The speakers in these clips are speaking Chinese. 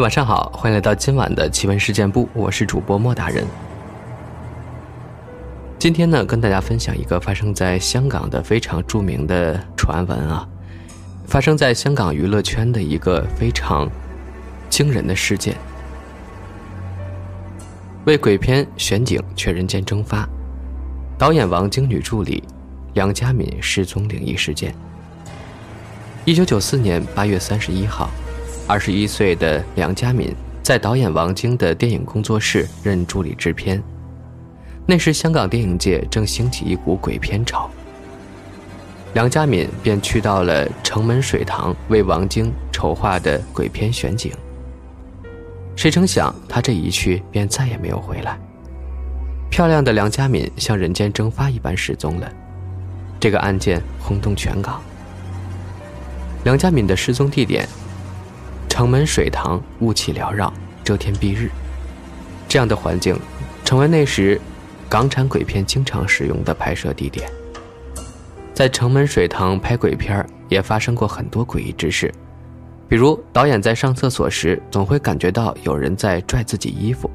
晚上好，欢迎来到今晚的奇闻事件部，我是主播莫大人。今天呢，跟大家分享一个发生在香港的非常著名的传闻啊，发生在香港娱乐圈的一个非常惊人的事件。为鬼片选景却人间蒸发，导演王晶女助理梁佳敏失踪灵异事件。一九九四年八月三十一号。二十一岁的梁家敏在导演王晶的电影工作室任助理制片。那时香港电影界正兴起一股鬼片潮，梁家敏便去到了城门水塘为王晶筹划的鬼片选景。谁成想，他这一去便再也没有回来。漂亮的梁家敏像人间蒸发一般失踪了，这个案件轰动全港。梁家敏的失踪地点。城门水塘雾气缭绕，遮天蔽日，这样的环境成为那时港产鬼片经常使用的拍摄地点。在城门水塘拍鬼片也发生过很多诡异之事，比如导演在上厕所时总会感觉到有人在拽自己衣服，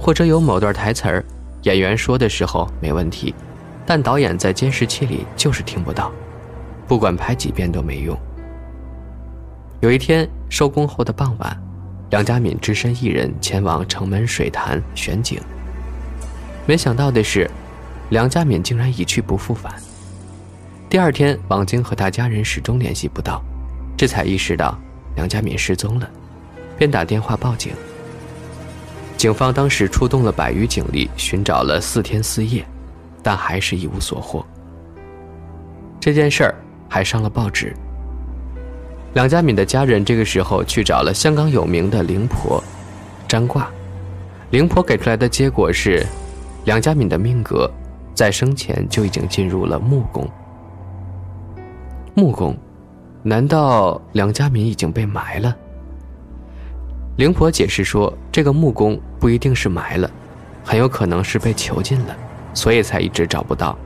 或者有某段台词儿演员说的时候没问题，但导演在监视器里就是听不到，不管拍几遍都没用。有一天收工后的傍晚，梁家敏只身一人前往城门水潭选景。没想到的是，梁家敏竟然一去不复返。第二天，王晶和他家人始终联系不到，这才意识到梁家敏失踪了，便打电话报警。警方当时出动了百余警力，寻找了四天四夜，但还是一无所获。这件事儿还上了报纸。梁家敏的家人这个时候去找了香港有名的灵婆，占卦。灵婆给出来的结果是，梁家敏的命格在生前就已经进入了木宫。木宫，难道梁家敏已经被埋了？灵婆解释说，这个木宫不一定是埋了，很有可能是被囚禁了，所以才一直找不到。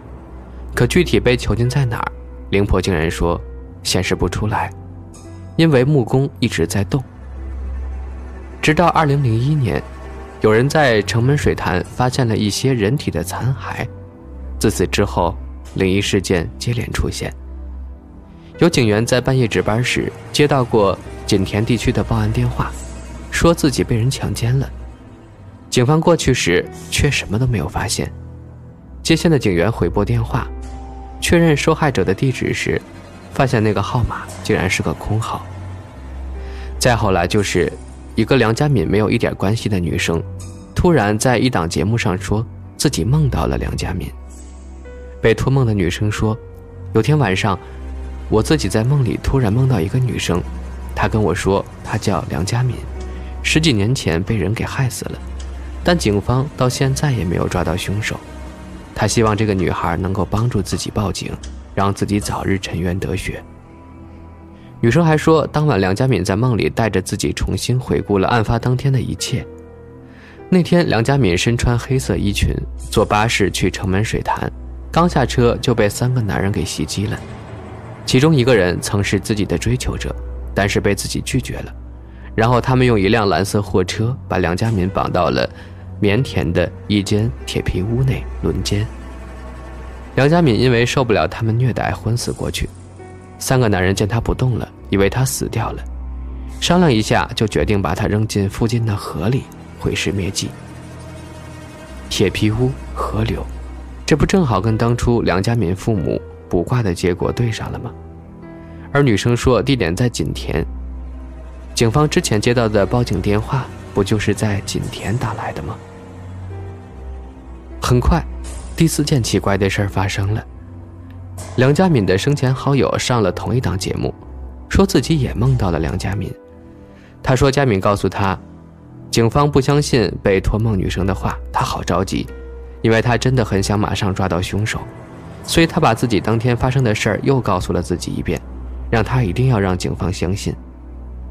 可具体被囚禁在哪儿，灵婆竟然说显示不出来。因为木工一直在动，直到二零零一年，有人在城门水潭发现了一些人体的残骸。自此之后，灵异事件接连出现。有警员在半夜值班时接到过锦田地区的报案电话，说自己被人强奸了。警方过去时却什么都没有发现。接线的警员回拨电话，确认受害者的地址时。发现那个号码竟然是个空号。再后来就是一个梁家敏没有一点关系的女生，突然在一档节目上说自己梦到了梁家敏。被托梦的女生说，有天晚上，我自己在梦里突然梦到一个女生，她跟我说她叫梁家敏，十几年前被人给害死了，但警方到现在也没有抓到凶手。她希望这个女孩能够帮助自己报警。让自己早日沉冤得雪。女生还说，当晚梁家敏在梦里带着自己重新回顾了案发当天的一切。那天，梁家敏身穿黑色衣裙，坐巴士去城门水潭，刚下车就被三个男人给袭击了。其中一个人曾是自己的追求者，但是被自己拒绝了。然后他们用一辆蓝色货车把梁家敏绑到了棉田的一间铁皮屋内轮奸。梁家敏因为受不了他们虐待，昏死过去。三个男人见他不动了，以为他死掉了，商量一下，就决定把他扔进附近的河里，毁尸灭迹。铁皮屋、河流，这不正好跟当初梁家敏父母卜卦的结果对上了吗？而女生说地点在锦田，警方之前接到的报警电话，不就是在锦田打来的吗？很快。第四件奇怪的事儿发生了，梁家敏的生前好友上了同一档节目，说自己也梦到了梁家敏。他说佳敏告诉他，警方不相信被托梦女生的话，他好着急，因为他真的很想马上抓到凶手，所以他把自己当天发生的事儿又告诉了自己一遍，让他一定要让警方相信，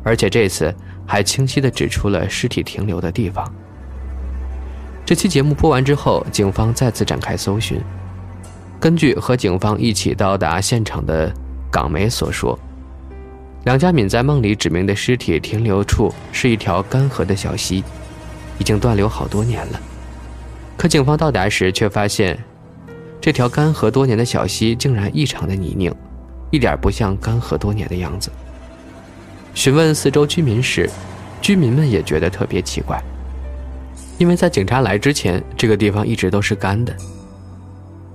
而且这次还清晰地指出了尸体停留的地方。这期节目播完之后，警方再次展开搜寻。根据和警方一起到达现场的港媒所说，梁家敏在梦里指明的尸体停留处是一条干涸的小溪，已经断流好多年了。可警方到达时，却发现这条干涸多年的小溪竟然异常的泥泞，一点不像干涸多年的样子。询问四周居民时，居民们也觉得特别奇怪，因为在警察来之前，这个地方一直都是干的。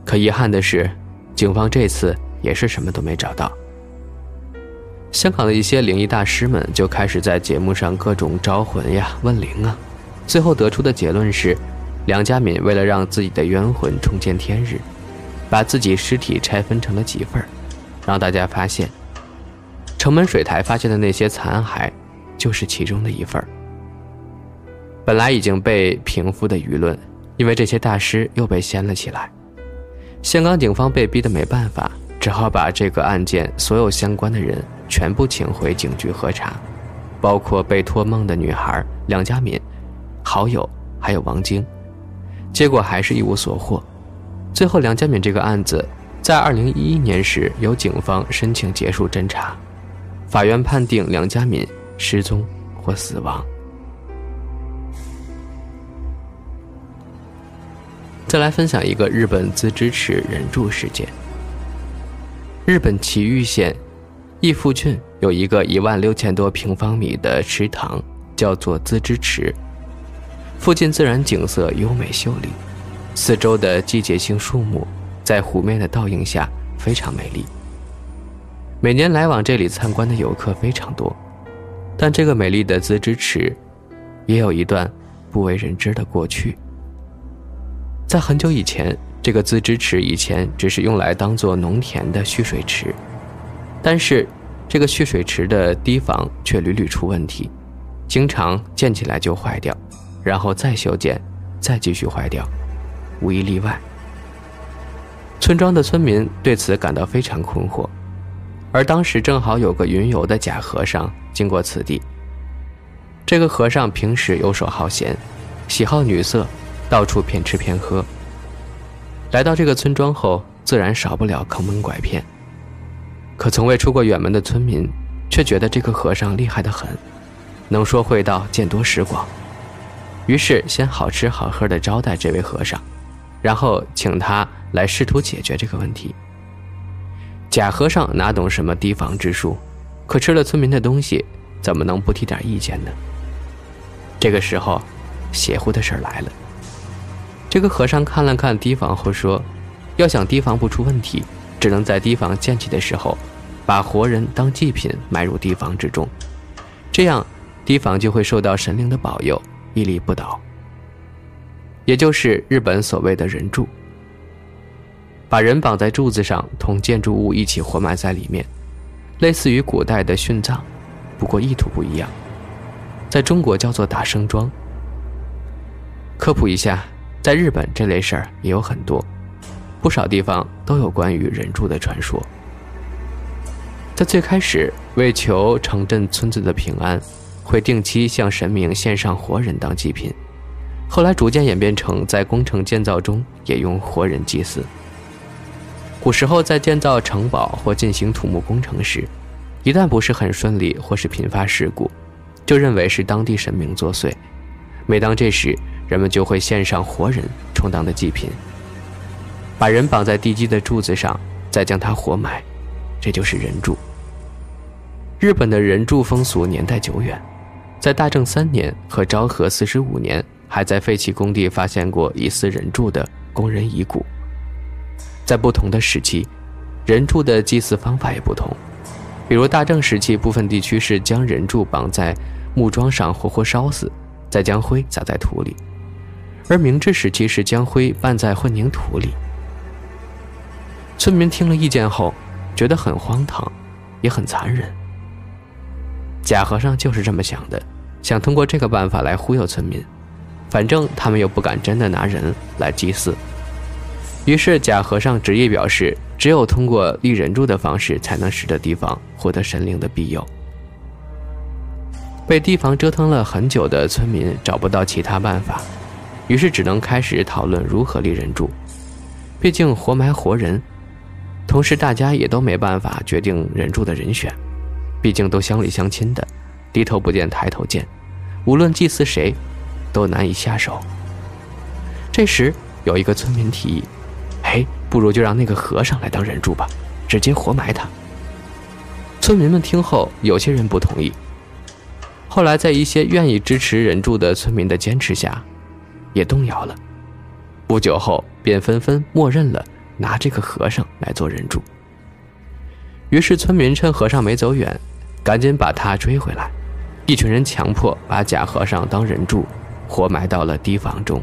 可遗憾的是，警方这次也是什么都没找到。香港的一些灵异大师们就开始在节目上各种招魂呀、问灵啊，最后得出的结论是。梁家敏为了让自己的冤魂重见天日，把自己尸体拆分成了几份让大家发现，城门水台发现的那些残骸，就是其中的一份本来已经被平复的舆论，因为这些大师又被掀了起来。香港警方被逼得没办法，只好把这个案件所有相关的人全部请回警局核查，包括被托梦的女孩梁佳敏、好友，还有王晶。结果还是一无所获，最后梁佳敏这个案子，在二零一一年时由警方申请结束侦查，法院判定梁佳敏失踪或死亡。再来分享一个日本自支池人柱事件。日本崎玉县义富郡有一个一万六千多平方米的池塘，叫做资支池。附近自然景色优美秀丽，四周的季节性树木在湖面的倒映下非常美丽。每年来往这里参观的游客非常多，但这个美丽的资之池也有一段不为人知的过去。在很久以前，这个资之池以前只是用来当做农田的蓄水池，但是这个蓄水池的堤防却屡屡出问题，经常建起来就坏掉。然后再修建，再继续坏掉，无一例外。村庄的村民对此感到非常困惑，而当时正好有个云游的假和尚经过此地。这个和尚平时游手好闲，喜好女色，到处骗吃骗喝。来到这个村庄后，自然少不了坑蒙拐骗。可从未出过远门的村民，却觉得这个和尚厉害得很，能说会道，见多识广。于是，先好吃好喝的招待这位和尚，然后请他来试图解决这个问题。假和尚哪懂什么提防之术，可吃了村民的东西，怎么能不提点意见呢？这个时候，邪乎的事儿来了。这个和尚看了看提防后说：“要想提防不出问题，只能在堤防建起的时候，把活人当祭品埋入堤防之中，这样堤防就会受到神灵的保佑。”屹立不倒，也就是日本所谓的人柱。把人绑在柱子上，同建筑物一起活埋在里面，类似于古代的殉葬，不过意图不一样。在中国叫做打生桩。科普一下，在日本这类事儿也有很多，不少地方都有关于人柱的传说。在最开始，为求城镇村子的平安。会定期向神明献上活人当祭品，后来逐渐演变成在工程建造中也用活人祭祀。古时候在建造城堡或进行土木工程时，一旦不是很顺利或是频发事故，就认为是当地神明作祟。每当这时，人们就会献上活人充当的祭品，把人绑在地基的柱子上，再将他活埋，这就是人柱。日本的人柱风俗年代久远。在大正三年和昭和四十五年，还在废弃工地发现过疑似人柱的工人遗骨。在不同的时期，人柱的祭祀方法也不同。比如大正时期，部分地区是将人柱绑在木桩上活活烧死，再将灰撒在土里；而明治时期是将灰拌在混凝土里。村民听了意见后，觉得很荒唐，也很残忍。假和尚就是这么想的。想通过这个办法来忽悠村民，反正他们又不敢真的拿人来祭祀。于是假和尚执意表示，只有通过立人柱的方式，才能使得地方获得神灵的庇佑。被地方折腾了很久的村民找不到其他办法，于是只能开始讨论如何立人柱。毕竟活埋活人，同时大家也都没办法决定人柱的人选，毕竟都乡里乡亲的，低头不见抬头见，无论祭祀谁，都难以下手。这时，有一个村民提议：“哎，不如就让那个和尚来当人柱吧，直接活埋他。”村民们听后，有些人不同意。后来，在一些愿意支持人柱的村民的坚持下，也动摇了。不久后，便纷纷默认了拿这个和尚来做人柱。于是，村民趁和尚没走远，赶紧把他追回来。一群人强迫把假和尚当人柱，活埋到了堤防中。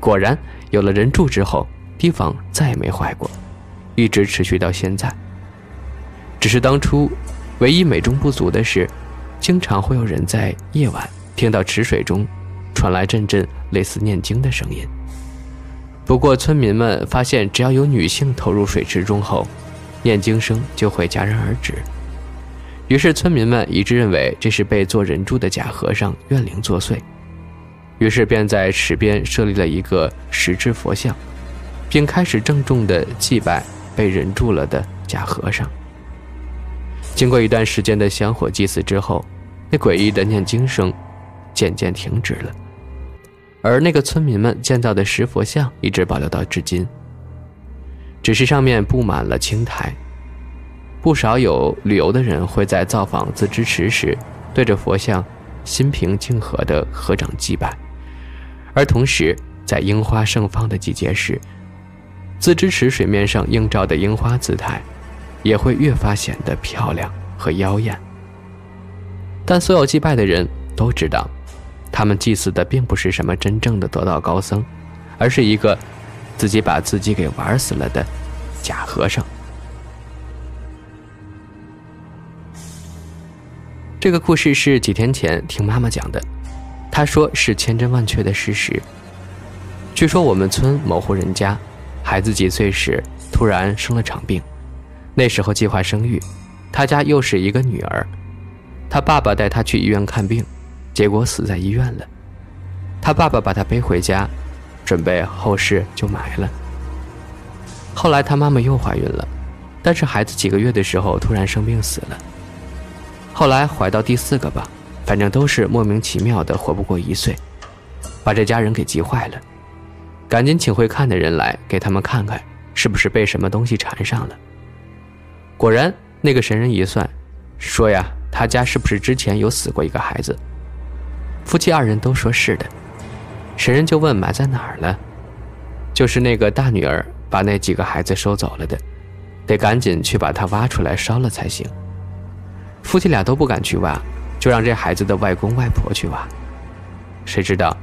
果然，有了人柱之后，堤防再也没坏过，一直持续到现在。只是当初，唯一美中不足的是，经常会有人在夜晚听到池水中传来阵阵类似念经的声音。不过，村民们发现，只要有女性投入水池中后，念经声就会戛然而止。于是，村民们一致认为这是被做人柱的假和尚怨灵作祟。于是便在池边设立了一个石制佛像，并开始郑重地祭拜被人住了的假和尚。经过一段时间的香火祭祀之后，那诡异的念经声渐渐停止了，而那个村民们建造的石佛像一直保留到至今，只是上面布满了青苔。不少有旅游的人会在造访自知池时，对着佛像心平静和地合掌祭拜。而同时，在樱花盛放的季节时，自知池水面上映照的樱花姿态，也会越发显得漂亮和妖艳。但所有祭拜的人都知道，他们祭祀的并不是什么真正的得道高僧，而是一个自己把自己给玩死了的假和尚。这个故事是几天前听妈妈讲的。他说是千真万确的事实。据说我们村某户人家，孩子几岁时突然生了场病，那时候计划生育，他家又是一个女儿，他爸爸带他去医院看病，结果死在医院了。他爸爸把他背回家，准备后事就埋了。后来他妈妈又怀孕了，但是孩子几个月的时候突然生病死了。后来怀到第四个吧。反正都是莫名其妙的活不过一岁，把这家人给急坏了，赶紧请会看的人来给他们看看，是不是被什么东西缠上了。果然，那个神人一算，说呀，他家是不是之前有死过一个孩子？夫妻二人都说是的。神人就问埋在哪儿了，就是那个大女儿把那几个孩子收走了的，得赶紧去把它挖出来烧了才行。夫妻俩都不敢去挖。就让这孩子的外公外婆去挖，谁知道，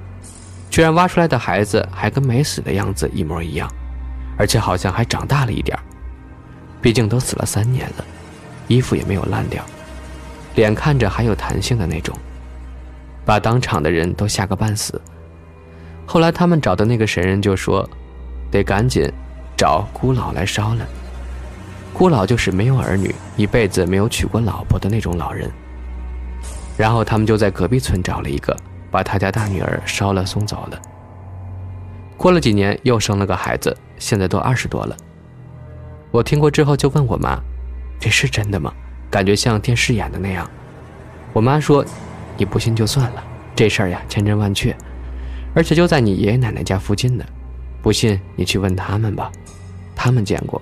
居然挖出来的孩子还跟没死的样子一模一样，而且好像还长大了一点毕竟都死了三年了，衣服也没有烂掉，脸看着还有弹性的那种，把当场的人都吓个半死。后来他们找的那个神人就说，得赶紧找孤老来烧了。孤老就是没有儿女，一辈子没有娶过老婆的那种老人。然后他们就在隔壁村找了一个，把他家大女儿烧了送走了。过了几年，又生了个孩子，现在都二十多了。我听过之后就问我妈：“这是真的吗？感觉像电视演的那样。”我妈说：“你不信就算了，这事儿呀千真万确，而且就在你爷爷奶奶家附近呢。不信你去问他们吧，他们见过。”